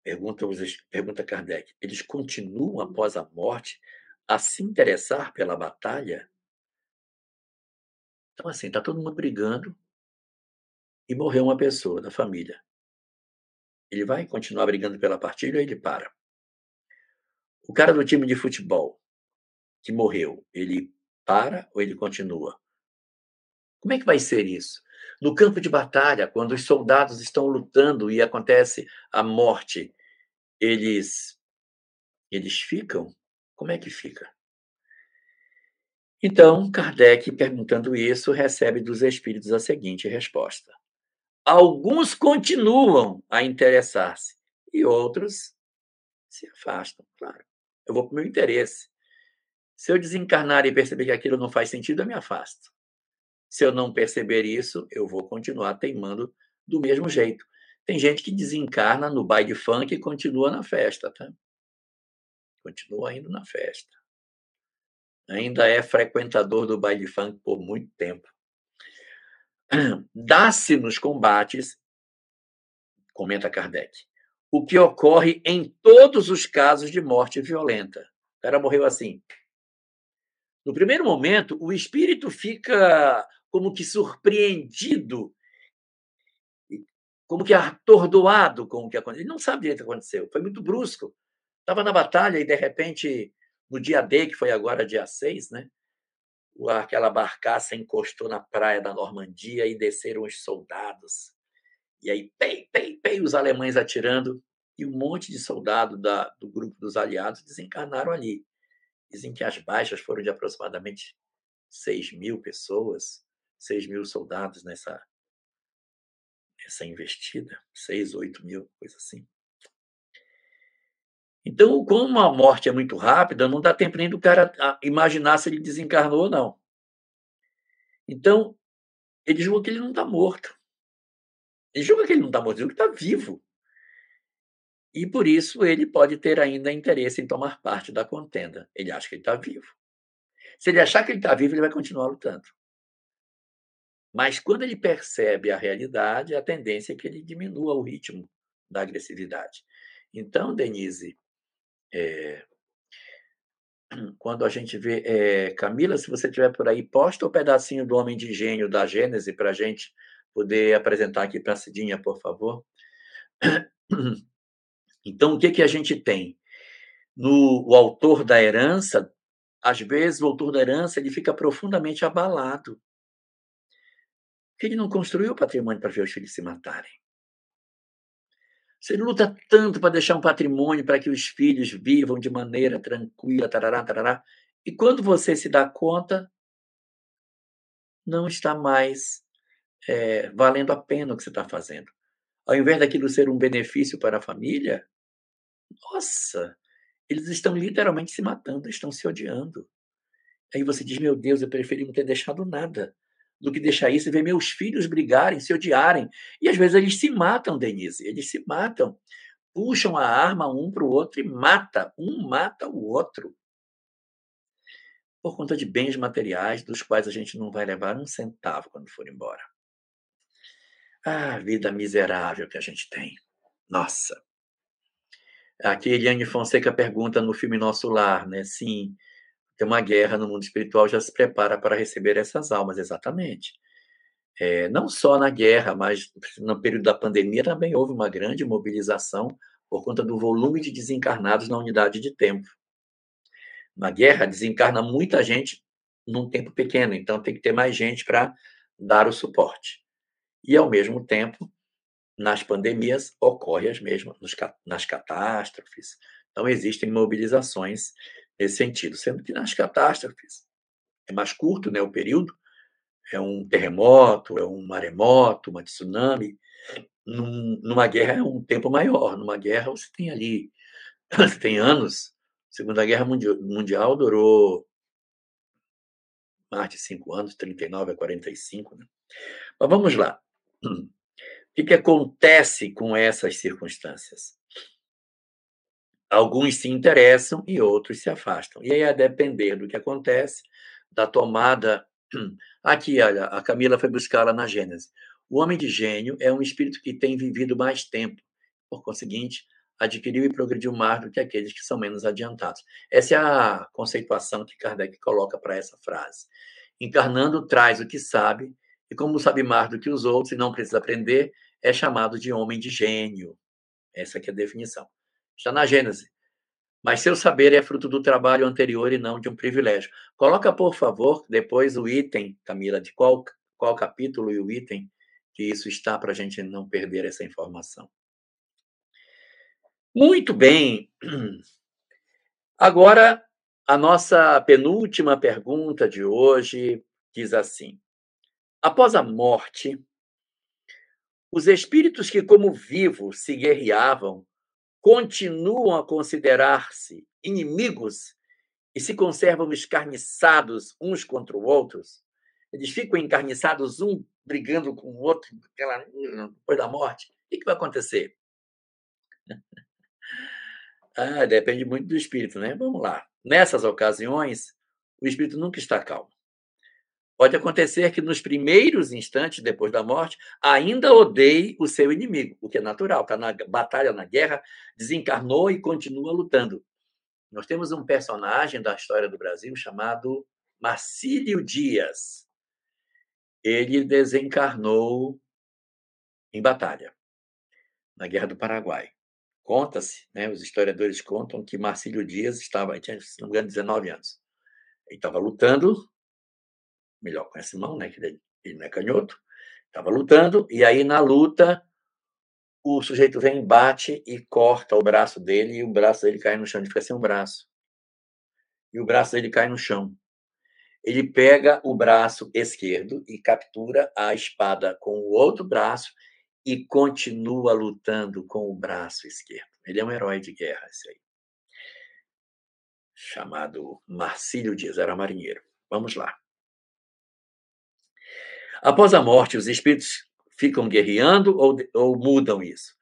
Pergunta, pergunta Kardec. Eles continuam após a morte a se interessar pela batalha? Então, assim, está todo mundo brigando e morreu uma pessoa da família. Ele vai continuar brigando pela partilha ou ele para? O cara do time de futebol que morreu, ele para ou ele continua? Como é que vai ser isso? No campo de batalha, quando os soldados estão lutando e acontece a morte, eles eles ficam? Como é que fica? Então, Kardec, perguntando isso, recebe dos espíritos a seguinte resposta: Alguns continuam a interessar-se e outros se afastam, claro. Eu vou para o meu interesse. Se eu desencarnar e perceber que aquilo não faz sentido, eu me afasto. Se eu não perceber isso, eu vou continuar teimando do mesmo jeito. Tem gente que desencarna no baile funk e continua na festa, tá? Continua indo na festa. Ainda é frequentador do baile funk por muito tempo. Dá-se nos combates, comenta Kardec, o que ocorre em todos os casos de morte violenta. O cara morreu assim. No primeiro momento, o espírito fica como que surpreendido, como que atordoado com o que aconteceu. Ele não sabe direito o que aconteceu, foi muito brusco. Estava na batalha e, de repente, no dia D, que foi agora dia 6, né? aquela barcaça encostou na praia da Normandia e desceram os soldados. E aí, pei, pei, pei, os alemães atirando, e um monte de soldado da, do grupo dos aliados desencarnaram ali. Dizem que as baixas foram de aproximadamente 6 mil pessoas. 6 mil soldados nessa, nessa investida, 6, 8 mil, coisa assim. Então, como a morte é muito rápida, não dá tempo nem do cara imaginar se ele desencarnou ou não. Então, ele julga que ele não está morto. Ele julga que ele não está morto, ele julga que está vivo. E por isso ele pode ter ainda interesse em tomar parte da contenda. Ele acha que ele está vivo. Se ele achar que ele está vivo, ele vai continuar lutando. Mas quando ele percebe a realidade, a tendência é que ele diminua o ritmo da agressividade. Então, Denise, é, quando a gente vê. É, Camila, se você tiver por aí, posta o um pedacinho do Homem de Gênio da Gênese para a gente poder apresentar aqui para a Cidinha, por favor. Então, o que, que a gente tem? No o autor da herança, às vezes o autor da herança ele fica profundamente abalado que ele não construiu o patrimônio para ver os filhos se matarem. Você luta tanto para deixar um patrimônio para que os filhos vivam de maneira tranquila, tarará, tarará, e quando você se dá conta, não está mais é, valendo a pena o que você está fazendo. Ao invés daquilo ser um benefício para a família, nossa, eles estão literalmente se matando, estão se odiando. Aí você diz: Meu Deus, eu preferi não ter deixado nada do que deixar isso e ver meus filhos brigarem, se odiarem. E às vezes eles se matam, Denise, eles se matam. Puxam a arma um para o outro e mata, um mata o outro. Por conta de bens materiais dos quais a gente não vai levar um centavo quando for embora. Ah, vida miserável que a gente tem. Nossa. Aqui Eliane Fonseca pergunta no filme Nosso Lar, né? Sim, tem uma guerra no mundo espiritual, já se prepara para receber essas almas, exatamente. É, não só na guerra, mas no período da pandemia também houve uma grande mobilização por conta do volume de desencarnados na unidade de tempo. Na guerra, desencarna muita gente num tempo pequeno, então tem que ter mais gente para dar o suporte. E, ao mesmo tempo, nas pandemias, ocorre as mesmas, nas catástrofes. Então, existem mobilizações nesse sentido, sendo que nas catástrofes é mais curto né, o período, é um terremoto, é um maremoto, uma tsunami. Num, numa guerra é um tempo maior. Numa guerra você tem ali, você tem anos. A Segunda Guerra Mundial, mundial durou mais de cinco anos, 39 a 45. Né? Mas vamos lá. O que, que acontece com essas circunstâncias? Alguns se interessam e outros se afastam. E aí, a depender do que acontece, da tomada. Aqui, olha, a Camila foi buscá-la na Gênesis. O homem de gênio é um espírito que tem vivido mais tempo, por conseguinte, adquiriu e progrediu mais do que aqueles que são menos adiantados. Essa é a conceituação que Kardec coloca para essa frase. Encarnando, traz o que sabe, e como sabe mais do que os outros e não precisa aprender, é chamado de homem de gênio. Essa é a definição. Está na Gênese. Mas seu saber é fruto do trabalho anterior e não de um privilégio. Coloca, por favor, depois o item, Camila, de qual, qual capítulo e o item que isso está para a gente não perder essa informação. Muito bem. Agora, a nossa penúltima pergunta de hoje diz assim: Após a morte, os espíritos que, como vivos, se guerreavam, continuam a considerar-se inimigos e se conservam escarniçados uns contra os outros? Eles ficam encarniçados, um brigando com o outro aquela, depois da morte? O que vai acontecer? Ah, depende muito do espírito, né? Vamos lá. Nessas ocasiões, o espírito nunca está calmo. Pode acontecer que nos primeiros instantes depois da morte, ainda odeie o seu inimigo, o que é natural, está na batalha, na guerra, desencarnou e continua lutando. Nós temos um personagem da história do Brasil chamado Marcílio Dias. Ele desencarnou em batalha, na Guerra do Paraguai. Conta-se, né, os historiadores contam que Marcílio Dias estava, tinha, se não me engano, 19 anos. Ele estava lutando, melhor com essa mão, né, que ele não é canhoto, estava lutando, e aí na luta o sujeito vem, bate e corta o braço dele, e o braço dele cai no chão, ele fica sem um braço. E o braço dele cai no chão. Ele pega o braço esquerdo e captura a espada com o outro braço e continua lutando com o braço esquerdo. Ele é um herói de guerra, esse aí. Chamado Marcílio Dias, era marinheiro. Vamos lá. Após a morte, os espíritos ficam guerreando ou, ou mudam isso?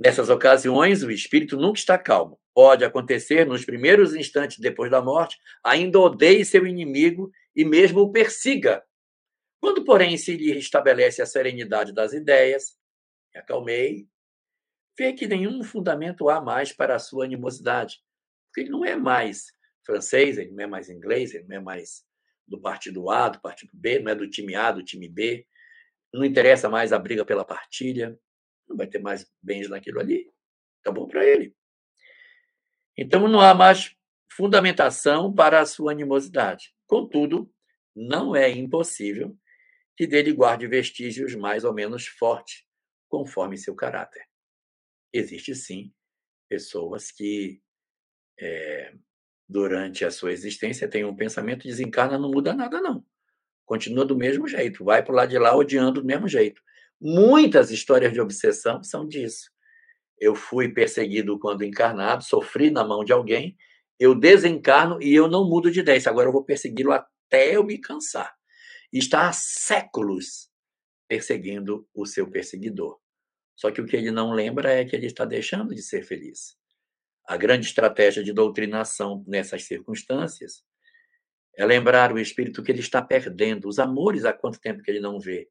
Nessas ocasiões, o espírito nunca está calmo. Pode acontecer nos primeiros instantes depois da morte, ainda odeie seu inimigo e mesmo o persiga. Quando, porém, se lhe restabelece a serenidade das ideias, me acalmei, vê que nenhum fundamento há mais para a sua animosidade. Porque ele não é mais francês, ele não é mais inglês, ele não é mais do partido A, do partido B, não é do time A, do time B. Não interessa mais a briga pela partilha, não vai ter mais bens naquilo ali. Acabou para ele. Então não há mais fundamentação para a sua animosidade. Contudo, não é impossível que dele guarde vestígios mais ou menos fortes conforme seu caráter. Existe sim pessoas que, é, durante a sua existência, têm um pensamento desencarna, não muda nada, não. Continua do mesmo jeito, vai para o lado de lá odiando do mesmo jeito. Muitas histórias de obsessão são disso. Eu fui perseguido quando encarnado, sofri na mão de alguém, eu desencarno e eu não mudo de ideia. Agora eu vou persegui-lo até eu me cansar. Está há séculos perseguindo o seu perseguidor. Só que o que ele não lembra é que ele está deixando de ser feliz. A grande estratégia de doutrinação nessas circunstâncias é lembrar o espírito que ele está perdendo, os amores há quanto tempo que ele não vê.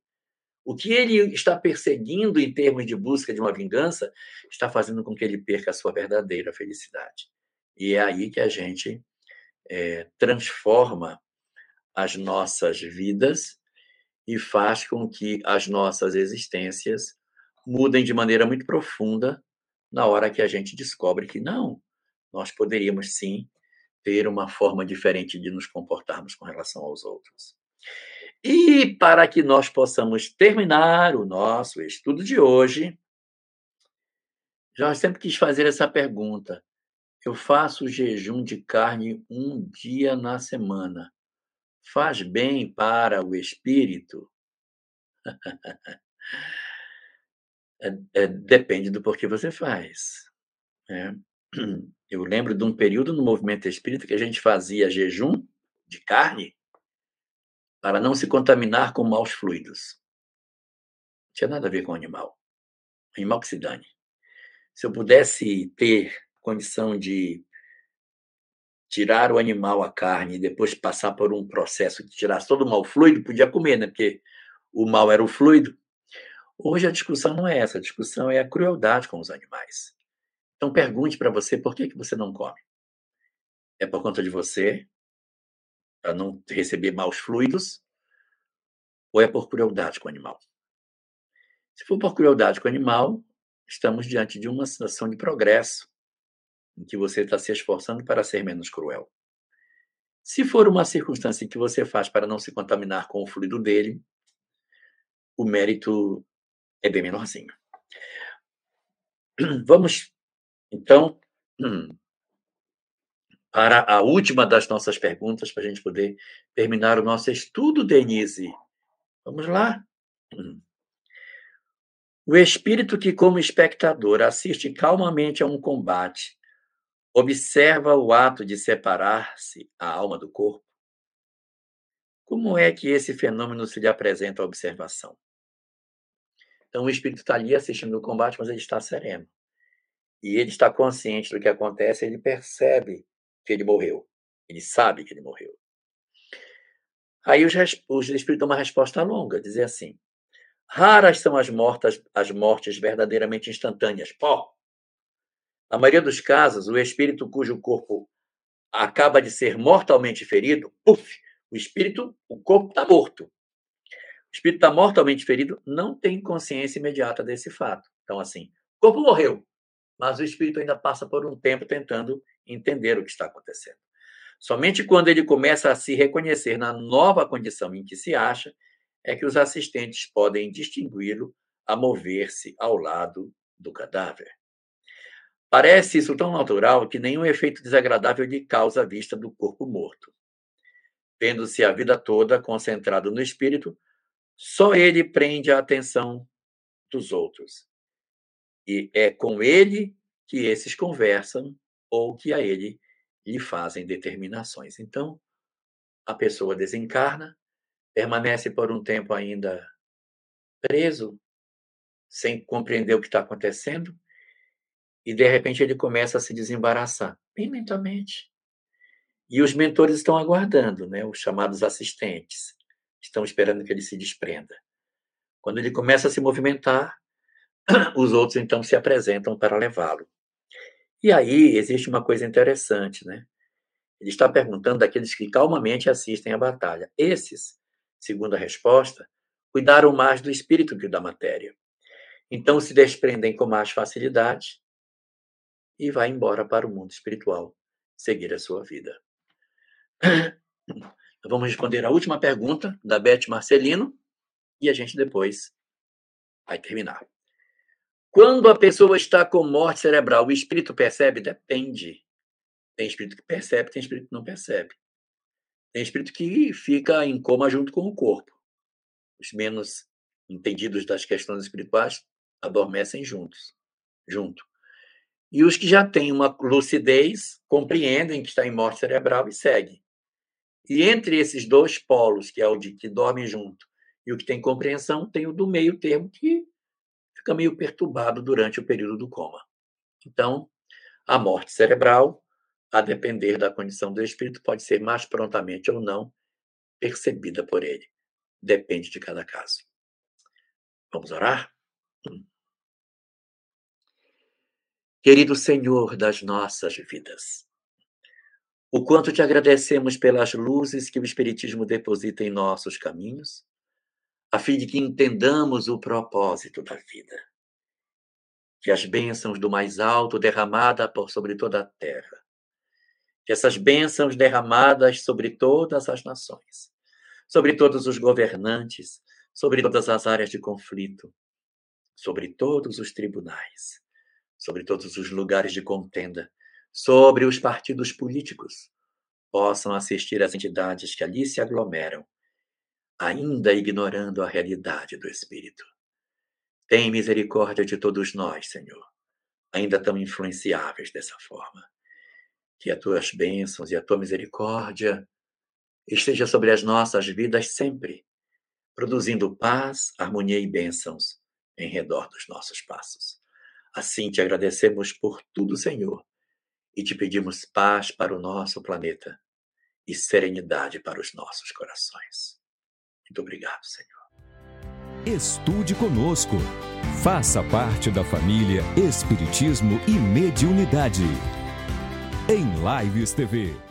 O que ele está perseguindo em termos de busca de uma vingança está fazendo com que ele perca a sua verdadeira felicidade. E é aí que a gente é, transforma as nossas vidas e faz com que as nossas existências mudem de maneira muito profunda na hora que a gente descobre que não, nós poderíamos sim ter uma forma diferente de nos comportarmos com relação aos outros. E para que nós possamos terminar o nosso estudo de hoje, já sempre quis fazer essa pergunta. Eu faço jejum de carne um dia na semana faz bem para o espírito? é, é, depende do porquê você faz. Né? Eu lembro de um período no movimento espírita que a gente fazia jejum de carne para não se contaminar com maus fluidos. Não tinha nada a ver com animal. O animal que se dane. Se eu pudesse ter condição de tirar o animal, a carne, e depois passar por um processo que tirasse todo o mal fluido, podia comer, né? Porque o mal era o fluido. Hoje a discussão não é essa, a discussão é a crueldade com os animais. Então pergunte para você por que, que você não come. É por conta de você, para não receber maus fluidos, ou é por crueldade com o animal? Se for por crueldade com o animal, estamos diante de uma situação de progresso em que você está se esforçando para ser menos cruel. Se for uma circunstância que você faz para não se contaminar com o fluido dele, o mérito é bem menorzinho. Vamos, então, para a última das nossas perguntas, para a gente poder terminar o nosso estudo, Denise. Vamos lá. O espírito que, como espectador, assiste calmamente a um combate, observa o ato de separar-se a alma do corpo. Como é que esse fenômeno se lhe apresenta à observação? Então, o espírito está ali assistindo o combate, mas ele está sereno. E ele está consciente do que acontece, ele percebe que ele morreu. Ele sabe que ele morreu. Aí os, os espíritos dão uma resposta longa, dizer assim: Raras são as mortas, as mortes verdadeiramente instantâneas. Pó. Na maioria dos casos, o espírito cujo corpo acaba de ser mortalmente ferido, puf, o espírito, o corpo está morto. O espírito está mortalmente ferido, não tem consciência imediata desse fato. Então, assim, o corpo morreu, mas o espírito ainda passa por um tempo tentando entender o que está acontecendo. Somente quando ele começa a se reconhecer na nova condição em que se acha, é que os assistentes podem distingui-lo a mover-se ao lado do cadáver. Parece isso tão natural que nenhum efeito desagradável lhe causa a vista do corpo morto. Vendo-se a vida toda concentrado no espírito, só ele prende a atenção dos outros. E é com ele que esses conversam ou que a ele lhe fazem determinações. Então, a pessoa desencarna, permanece por um tempo ainda preso, sem compreender o que está acontecendo, e de repente ele começa a se desembaraçar, bem lentamente. E os mentores estão aguardando, né? os chamados assistentes, estão esperando que ele se desprenda. Quando ele começa a se movimentar, os outros então se apresentam para levá-lo. E aí existe uma coisa interessante, né? Ele está perguntando daqueles que calmamente assistem à batalha. Esses segundo a resposta, cuidaram mais do espírito que da matéria. Então se desprendem com mais facilidade e vai embora para o mundo espiritual, seguir a sua vida. Vamos responder a última pergunta da Beth Marcelino e a gente depois vai terminar. Quando a pessoa está com morte cerebral, o espírito percebe? Depende. Tem espírito que percebe, tem espírito que não percebe. Tem espírito que fica em coma junto com o corpo. Os menos entendidos das questões espirituais adormecem juntos, junto. E os que já têm uma lucidez compreendem que está em morte cerebral e seguem. E entre esses dois polos, que é o de que dorme junto e o que tem compreensão, tem o do meio termo que fica meio perturbado durante o período do coma. Então, a morte cerebral a depender da condição do espírito, pode ser mais prontamente ou não percebida por ele. Depende de cada caso. Vamos orar? Querido Senhor das nossas vidas, o quanto te agradecemos pelas luzes que o Espiritismo deposita em nossos caminhos, a fim de que entendamos o propósito da vida. Que as bênçãos do mais alto derramada por sobre toda a terra que essas bênçãos derramadas sobre todas as nações, sobre todos os governantes, sobre todas as áreas de conflito, sobre todos os tribunais, sobre todos os lugares de contenda, sobre os partidos políticos, possam assistir às entidades que ali se aglomeram, ainda ignorando a realidade do Espírito. Tem misericórdia de todos nós, Senhor, ainda tão influenciáveis dessa forma que as tuas bênçãos e a tua misericórdia esteja sobre as nossas vidas sempre, produzindo paz, harmonia e bênçãos em redor dos nossos passos. Assim te agradecemos por tudo, Senhor, e te pedimos paz para o nosso planeta e serenidade para os nossos corações. Muito obrigado, Senhor. Estude conosco. Faça parte da família Espiritismo e Mediunidade em Lives TV.